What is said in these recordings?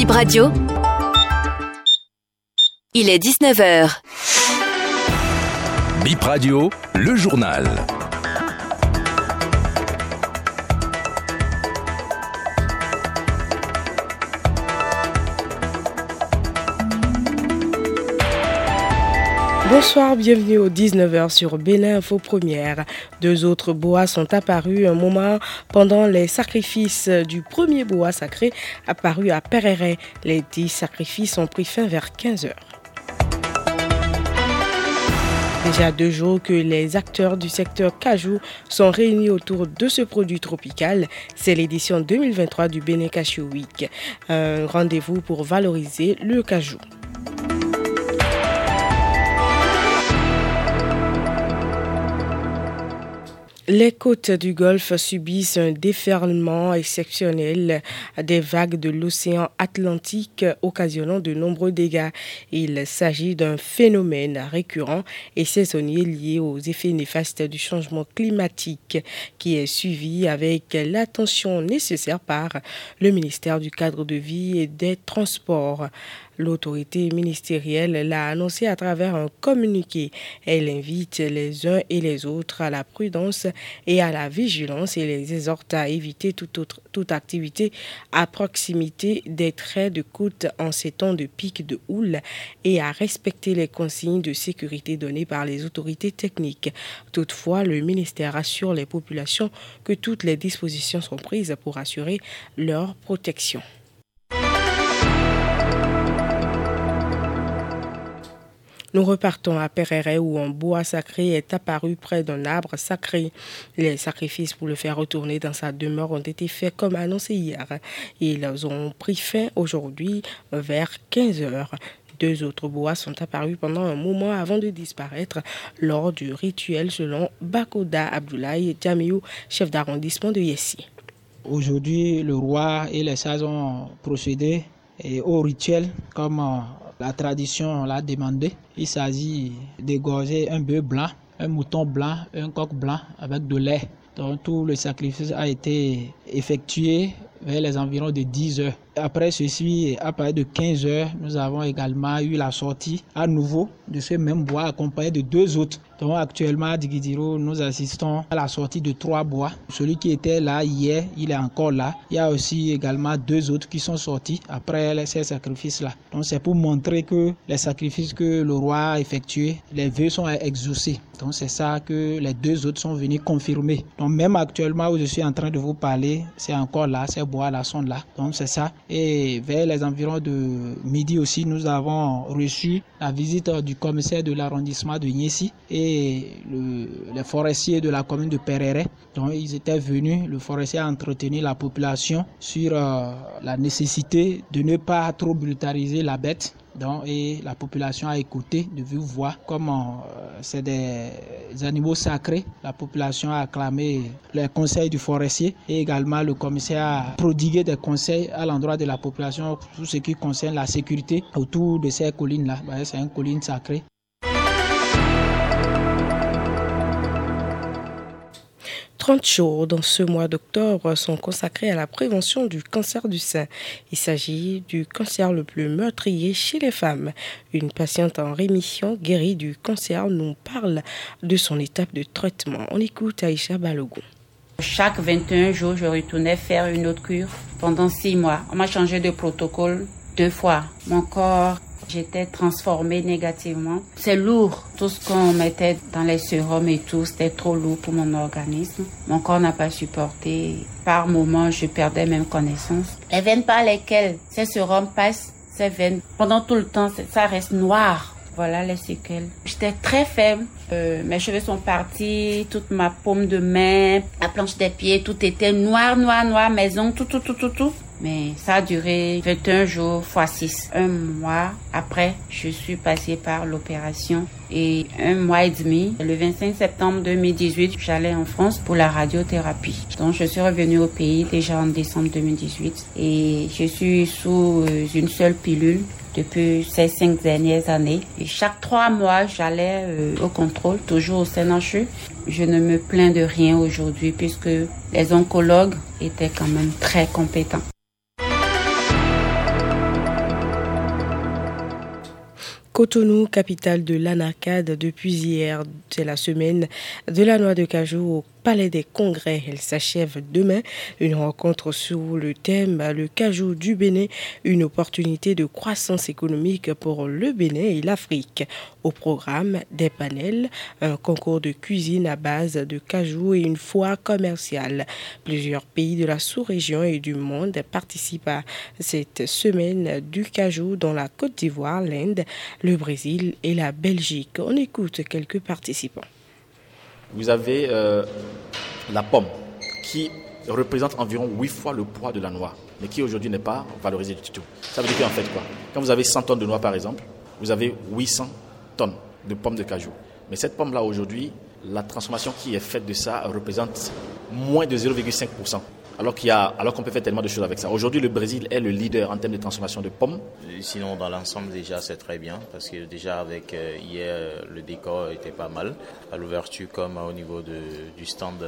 Bip Radio. Il est 19h. Bip Radio, le journal. Bonsoir, bienvenue au 19h sur Bénin Info Première. Deux autres boas sont apparus un moment pendant les sacrifices du premier bois sacré apparu à Pereret. Les dix sacrifices ont pris fin vers 15h. Déjà deux jours que les acteurs du secteur cajou sont réunis autour de ce produit tropical. C'est l'édition 2023 du Bénin Cashew Week. Un rendez-vous pour valoriser le cajou. Les côtes du Golfe subissent un déferlement exceptionnel des vagues de l'océan Atlantique occasionnant de nombreux dégâts. Il s'agit d'un phénomène récurrent et saisonnier lié aux effets néfastes du changement climatique qui est suivi avec l'attention nécessaire par le ministère du cadre de vie et des transports. L'autorité ministérielle l'a annoncé à travers un communiqué. Elle invite les uns et les autres à la prudence et à la vigilance et les exhorte à éviter toute, autre, toute activité à proximité des traits de côte en ces temps de pic de houle et à respecter les consignes de sécurité données par les autorités techniques. Toutefois, le ministère assure les populations que toutes les dispositions sont prises pour assurer leur protection. Nous repartons à Pereret où un bois sacré est apparu près d'un arbre sacré. Les sacrifices pour le faire retourner dans sa demeure ont été faits comme annoncé hier. Ils ont pris fin aujourd'hui vers 15 heures. Deux autres bois sont apparus pendant un moment avant de disparaître lors du rituel selon Bakoda Abdoulaye Djamiou, chef d'arrondissement de Yessi. Aujourd'hui, le roi et les sages ont procédé au rituel comme la tradition l'a demandé. Il s'agit d'égorger un bœuf blanc, un mouton blanc, un coq blanc avec de lait. Donc tout le sacrifice a été effectué vers les environs de 10 heures. Après ceci, à partir de 15 heures, nous avons également eu la sortie à nouveau de ce même bois accompagné de deux autres. Donc actuellement à Digidiro, nous assistons à la sortie de trois bois. Celui qui était là hier, il est encore là. Il y a aussi également deux autres qui sont sortis après ces sacrifices-là. Donc c'est pour montrer que les sacrifices que le roi a effectués, les vœux sont exaucés. Donc c'est ça que les deux autres sont venus confirmer. Donc même actuellement où je suis en train de vous parler, c'est encore là, ces bois-là sont là. Donc c'est ça. Et vers les environs de midi aussi, nous avons reçu la visite du commissaire de l'arrondissement de Niessi et le, les forestiers de la commune de Perere. Donc ils étaient venus, le forestier a entretenu la population sur euh, la nécessité de ne pas trop brutaliser la bête donc, et la population a écouté de vive voix comment euh, c'est des animaux sacrés. La population a acclamé les conseils du forestier et également le commissaire a prodigué des conseils à l'endroit de la population tout ce qui concerne la sécurité autour de ces collines-là. C'est une colline sacrée. 30 jours dans ce mois d'octobre sont consacrés à la prévention du cancer du sein. Il s'agit du cancer le plus meurtrier chez les femmes. Une patiente en rémission guérie du cancer nous parle de son étape de traitement. On écoute Aïcha Balogun. Chaque 21 jours, je retournais faire une autre cure pendant six mois. On m'a changé de protocole deux fois. Mon corps J'étais transformée négativement. C'est lourd. Tout ce qu'on mettait dans les sérums et tout, c'était trop lourd pour mon organisme. Mon corps n'a pas supporté. Par moments, je perdais même connaissance. Les veines par lesquelles ces sérums passent, ces veines, pendant tout le temps, ça reste noir. Voilà les séquelles. J'étais très faible. Euh, mes cheveux sont partis, toute ma paume de main, la planche des pieds, tout était noir, noir, noir, maison, tout, tout, tout, tout, tout. Mais ça a duré 21 jours fois 6. Un mois après, je suis passée par l'opération et un mois et demi, le 25 septembre 2018, j'allais en France pour la radiothérapie. Donc je suis revenue au pays déjà en décembre 2018 et je suis sous euh, une seule pilule depuis ces cinq dernières années. Et chaque trois mois, j'allais euh, au contrôle, toujours au CNHU. Je ne me plains de rien aujourd'hui puisque les oncologues étaient quand même très compétents. Cotonou, capitale de l'Anacade, depuis hier, c'est la semaine de la noix de cajou Palais des Congrès. Elle s'achève demain. Une rencontre sur le thème Le cajou du Bénin, une opportunité de croissance économique pour le Bénin et l'Afrique. Au programme, des panels, un concours de cuisine à base de cajou et une foire commerciale. Plusieurs pays de la sous-région et du monde participent à cette semaine du cajou dans la Côte d'Ivoire, l'Inde, le Brésil et la Belgique. On écoute quelques participants. Vous avez euh, la pomme qui représente environ 8 fois le poids de la noix, mais qui aujourd'hui n'est pas valorisée du tout. Ça veut dire qu'en fait quoi? Quand vous avez 100 tonnes de noix par exemple, vous avez 800 tonnes de pommes de cajou. Mais cette pomme-là aujourd'hui, la transformation qui est faite de ça représente moins de 0,5% alors qu'il y qu'on peut faire tellement de choses avec ça. Aujourd'hui, le Brésil est le leader en termes de transformation de pommes. Sinon, dans l'ensemble, déjà, c'est très bien parce que déjà avec euh, hier, le décor était pas mal à l'ouverture comme au niveau du stand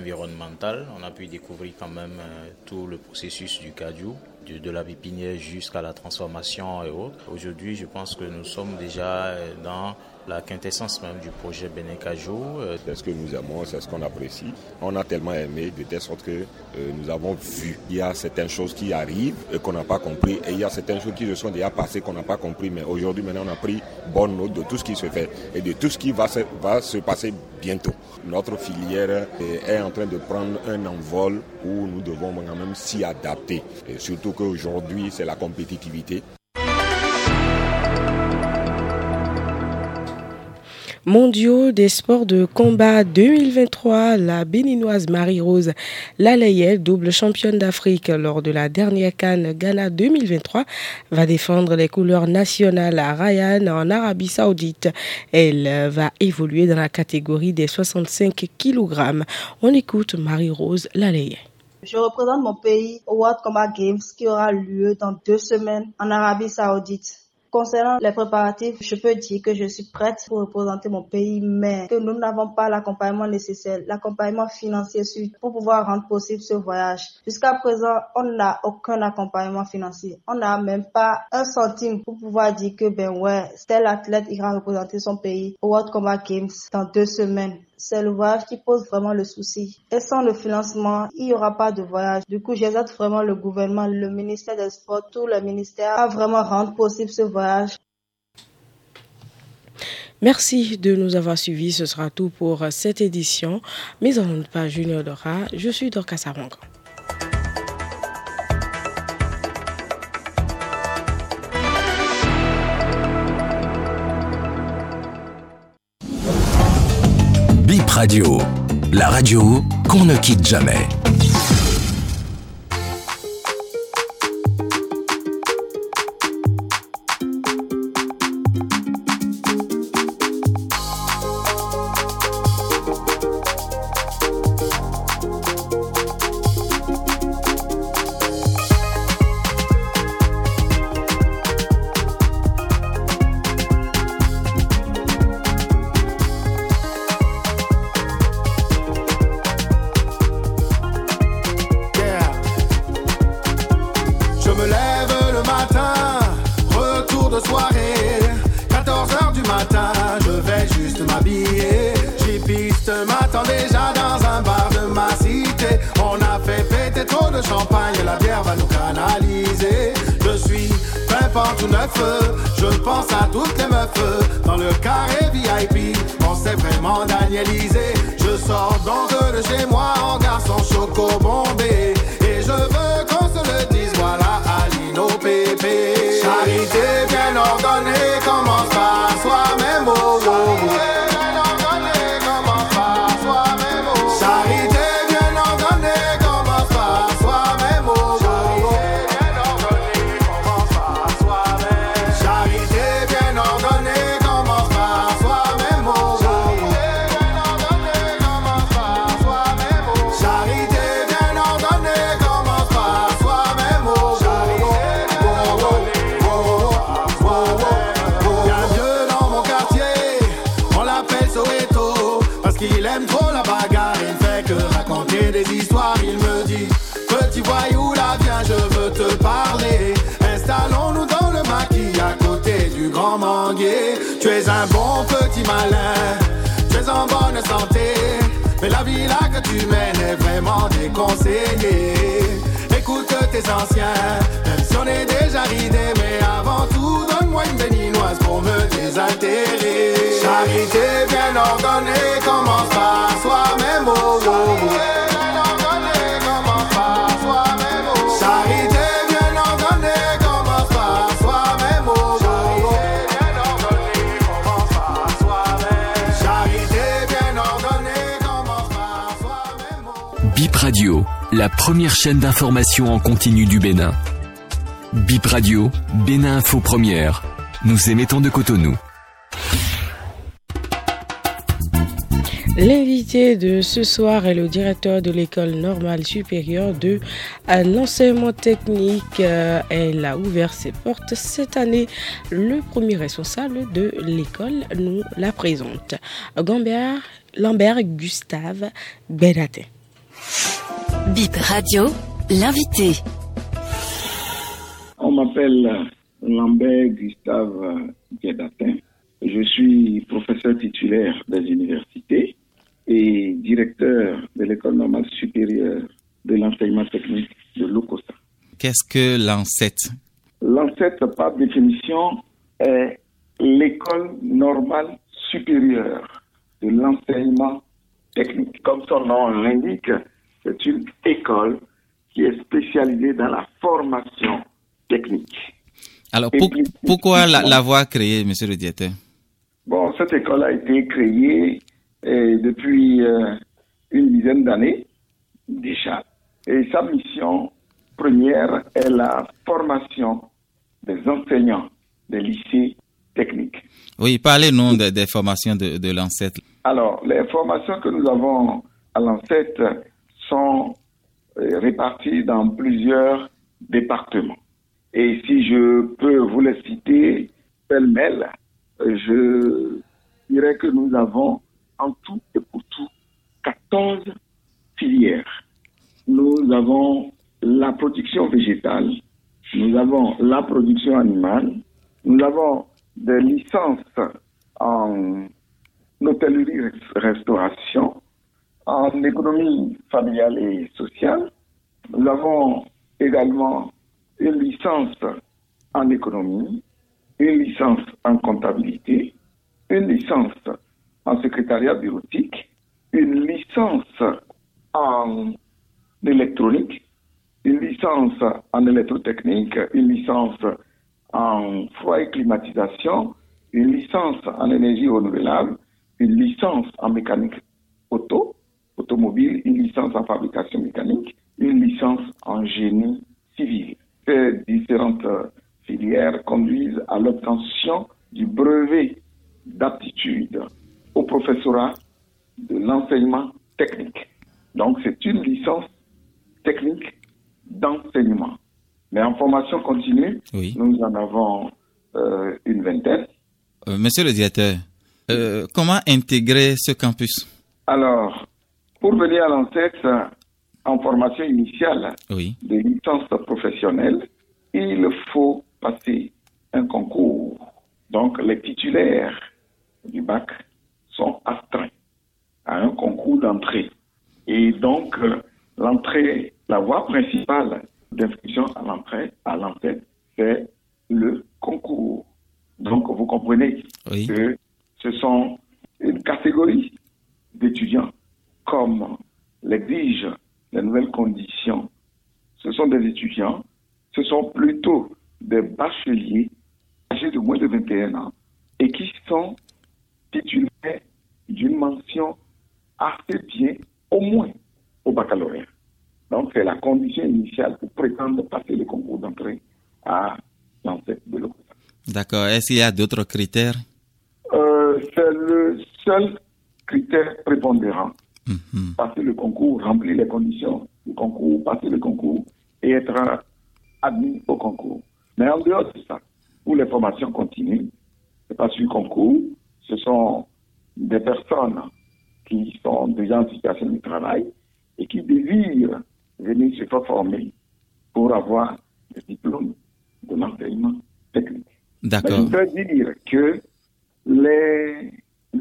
environnemental. On a pu découvrir quand même euh, tout le processus du cajou, de, la pépinière jusqu'à la transformation et autres. Aujourd'hui, je pense que nous sommes déjà euh, dans la quintessence même du projet Benekajou. Euh, c'est ce que nous aimons, c'est ce qu'on apprécie. On a tellement aimé de telle sorte que euh, nous avons vu. Il y a certaines choses qui arrivent et qu'on n'a pas compris et il y a certaines choses qui se sont déjà passées qu'on n'a pas compris. Mais aujourd'hui, maintenant, on a pris bonne note de tout ce qui se fait et de tout ce qui va se, va se passer bientôt. Notre filière est en train de prendre un envol où nous devons quand même s'y adapter. Et surtout qu'aujourd'hui, c'est la compétitivité. mondiaux des sports de combat 2023, la béninoise Marie-Rose Lalayel, double championne d'Afrique lors de la dernière Cannes Ghana 2023, va défendre les couleurs nationales à Ryan en Arabie Saoudite. Elle va évoluer dans la catégorie des 65 kg. On écoute Marie-Rose Lalayel. Je représente mon pays au World Combat Games qui aura lieu dans deux semaines en Arabie Saoudite. Concernant les préparatifs, je peux dire que je suis prête pour représenter mon pays, mais que nous n'avons pas l'accompagnement nécessaire, l'accompagnement financier pour pouvoir rendre possible ce voyage. Jusqu'à présent, on n'a aucun accompagnement financier. On n'a même pas un centime pour pouvoir dire que, ben ouais, tel athlète ira représenter son pays au World Combat Games dans deux semaines c'est le voyage qui pose vraiment le souci. Et sans le financement, il n'y aura pas de voyage. Du coup, j'exhorte vraiment le gouvernement, le ministère des Sports, tout le ministère à vraiment rendre possible ce voyage. Merci de nous avoir suivis. Ce sera tout pour cette édition. Mise en page Junior Dora, je suis Dorcas Savangan. Radio, la radio qu'on ne quitte jamais. Chez moi un bon petit malin. Tu es en bonne santé, mais la vie là que tu mènes est vraiment déconseillée. Écoute tes anciens, même on est déjà ridé, mais avant tout, donne-moi une béninoise pour me désaltérer. Charité bien ordonnée, commence la première chaîne d'information en continu du Bénin. Bip Radio, Bénin Info Première. Nous émettons de Cotonou. L'invité de ce soir est le directeur de l'école normale supérieure de l'enseignement technique. Euh, elle a ouvert ses portes cette année. Le premier responsable de l'école nous la présente. Gambert, Lambert Gustave Benatin. Bip Radio, l'invité. On m'appelle Lambert Gustave Guédatin. Je suis professeur titulaire des universités et directeur de l'école normale supérieure de l'enseignement technique de l'OCOSA. Qu'est-ce que l'ANSET L'ANSET, par définition, est l'école normale supérieure de l'enseignement technique. Comme son nom l'indique, c'est une école qui est spécialisée dans la formation technique. Alors, pourquoi l'avoir créée, monsieur le directeur? Bon, cette école a été créée eh, depuis euh, une dizaine d'années déjà. Et sa mission première est la formation des enseignants des lycées techniques. Oui, parlez-nous des, formations de, de l'ancêtre. Alors, les formations que nous avons à l'ancêtre sont euh, répartis dans plusieurs départements. Et si je peux vous les citer pêle-mêle, je dirais que nous avons en tout et pour tout 14 filières. Nous avons la production végétale, nous avons la production animale, nous avons des licences en hôtellerie-restauration, en économie familiale et sociale. Nous avons également une licence en économie, une licence en comptabilité, une licence en secrétariat bureautique, une licence en électronique, une licence en électrotechnique, une licence en froid et climatisation, une licence en énergie renouvelable, une licence en mécanique auto, automobile, une licence en fabrication mécanique, une licence en génie civil. Ces différentes filières conduisent à l'obtention du brevet d'aptitude au professorat de l'enseignement technique. Donc c'est une licence technique d'enseignement. Mais en formation continue, nous en avons euh, une vingtaine. Euh, monsieur le directeur, euh, comment intégrer ce campus? Alors, pour venir à l'ancêtre en formation initiale de licence professionnelle, il faut passer un concours. Donc, les titulaires du bac sont astreints à un concours d'entrée. Et donc, l'entrée, la voie principale d'inscription à l'entrée, à l'entrée, c'est le concours. Donc, vous comprenez que ce sont une catégorie d'étudiants comme l'exigent les nouvelles conditions, ce sont des étudiants, ce sont plutôt des bacheliers âgés de moins de 21 ans et qui sont titulaires d'une mention assez bien, au moins au baccalauréat. Donc, c'est la condition initiale pour prétendre passer le concours d'entrée à l'enseignement de l'OCOSA. D'accord. Est-ce qu'il y a d'autres critères euh, C'est le seul critère prépondérant Mhm. Passer le concours, remplir les conditions du concours, passer le concours et être admis au concours. Mais en dehors de ça, pour les formations continues, c'est pas sur concours, ce sont des personnes qui sont déjà en situation de travail et qui désirent venir se former pour avoir le diplôme de l'enseignement technique. D'accord. je voudrais dire que les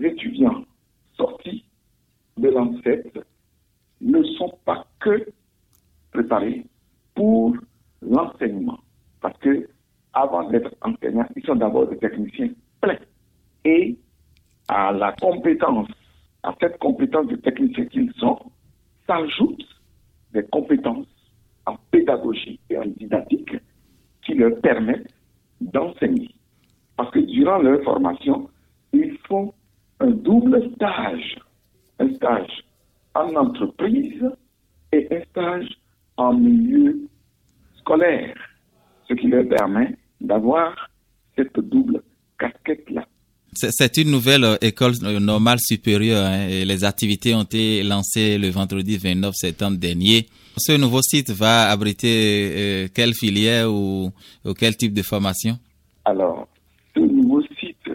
étudiants sortis de l'ANSET ne sont pas que préparés pour l'enseignement. Parce que avant d'être enseignants, ils sont d'abord des techniciens pleins. Et à la compétence, à cette compétence de technicien qu'ils sont, s'ajoutent des compétences en pédagogie et en didactique qui leur permettent d'enseigner. Parce que durant leur formation, ils font un double stage. Un stage en entreprise et un stage en milieu scolaire, ce qui leur permet d'avoir cette double casquette-là. C'est une nouvelle euh, école euh, normale supérieure hein, et les activités ont été lancées le vendredi 29 septembre dernier. Ce nouveau site va abriter euh, quelle filière ou, quel type de formation? Alors, ce nouveau site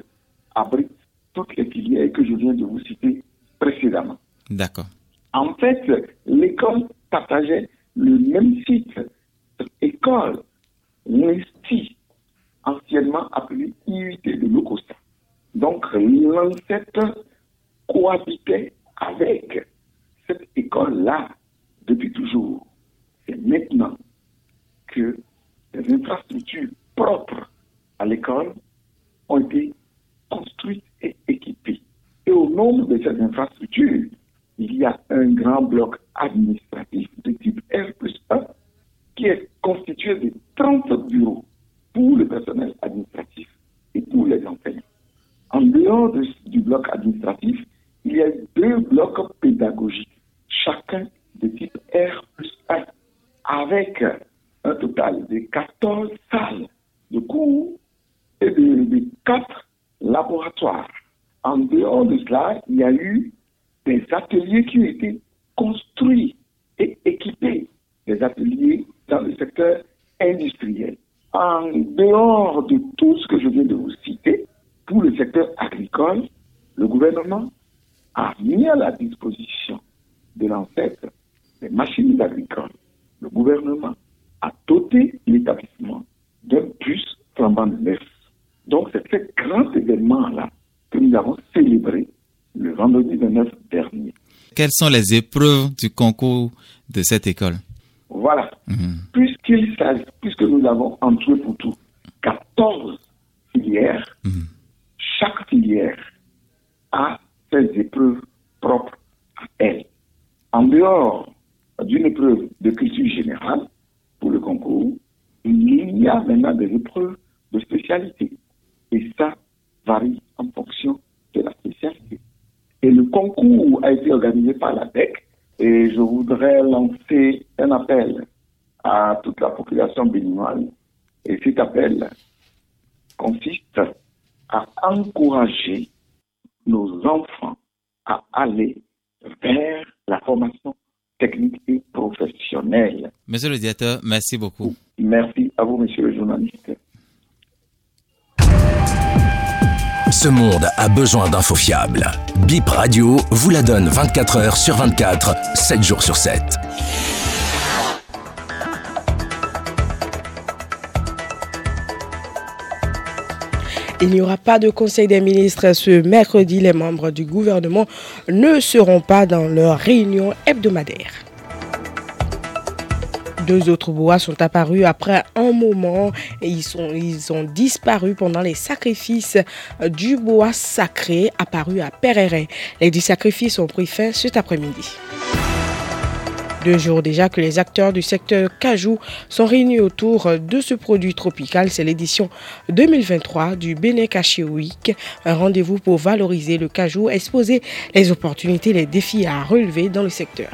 abrite toutes les filières que je viens de vous citer précédemment. D'accord. En fait, l'école partageait le même site. École, l'INSTI, anciennement appelé IUT de Locosta. Donc, l'ancêtre cohabitait avec cette école-là depuis toujours. C'est maintenant que les infrastructures propres à l'école ont été construites et équipées. Et au nombre de ces infrastructures, il y a un grand bloc administratif de type R plus 1 qui est constitué de 30 bureaux pour le personnel administratif et pour les enseignants. En dehors du bloc administratif, il y a deux blocs pédagogiques, chacun de type R plus 1, avec un total de 14 salles de cours et de, de 4 laboratoires. En dehors de cela, il y a eu des ateliers qui ont été construits et équipés, des ateliers dans le secteur industriel. En dehors de tout ce que je viens de vous citer, pour le secteur agricole, le gouvernement a mis à la disposition de l'ancêtre des machines agricoles. Le gouvernement a doté l'établissement d'un puce flambant neuf. Donc c'est ce grand événement-là que nous avons célébré le vendredi 29 dernier. Quelles sont les épreuves du concours de cette école? Voilà. Mhm. Puisqu'il s'agit, puisque nous avons en tout et pour tout 14 filières, mhm chaque filière a ses épreuves propres à elle. En dehors d'une épreuve de culture générale pour le concours, il y a maintenant des épreuves de spécialité. Et ça varie en fonction de la spécialité. Et le concours a été organisé par la DEC et je voudrais lancer un appel à toute la population béninoise. Et cet appel consiste à encourager nos enfants à aller vers la formation technique et professionnelle. Monsieur le directeur, merci beaucoup. Merci à vous, monsieur le journaliste. Ce monde a besoin d'infos fiables. Bip Radio vous la donne 24 heures sur 24, 7 jours sur 7. Il n'y aura pas de Conseil des ministres ce mercredi. Les membres du gouvernement ne seront pas dans leur réunion hebdomadaire. Deux autres bois sont apparus après un moment et ils, ont disparu pendant les sacrifices du bois sacré apparu à Pereire. Les dix sacrifices ont pris fin cet après-midi. Deux jours déjà que les acteurs du secteur cajou sont réunis autour de ce produit tropical. C'est l'édition 2023 du Bénin Week, un rendez-vous pour valoriser le cajou, exposer les opportunités, les défis à relever dans le secteur.